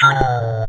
How?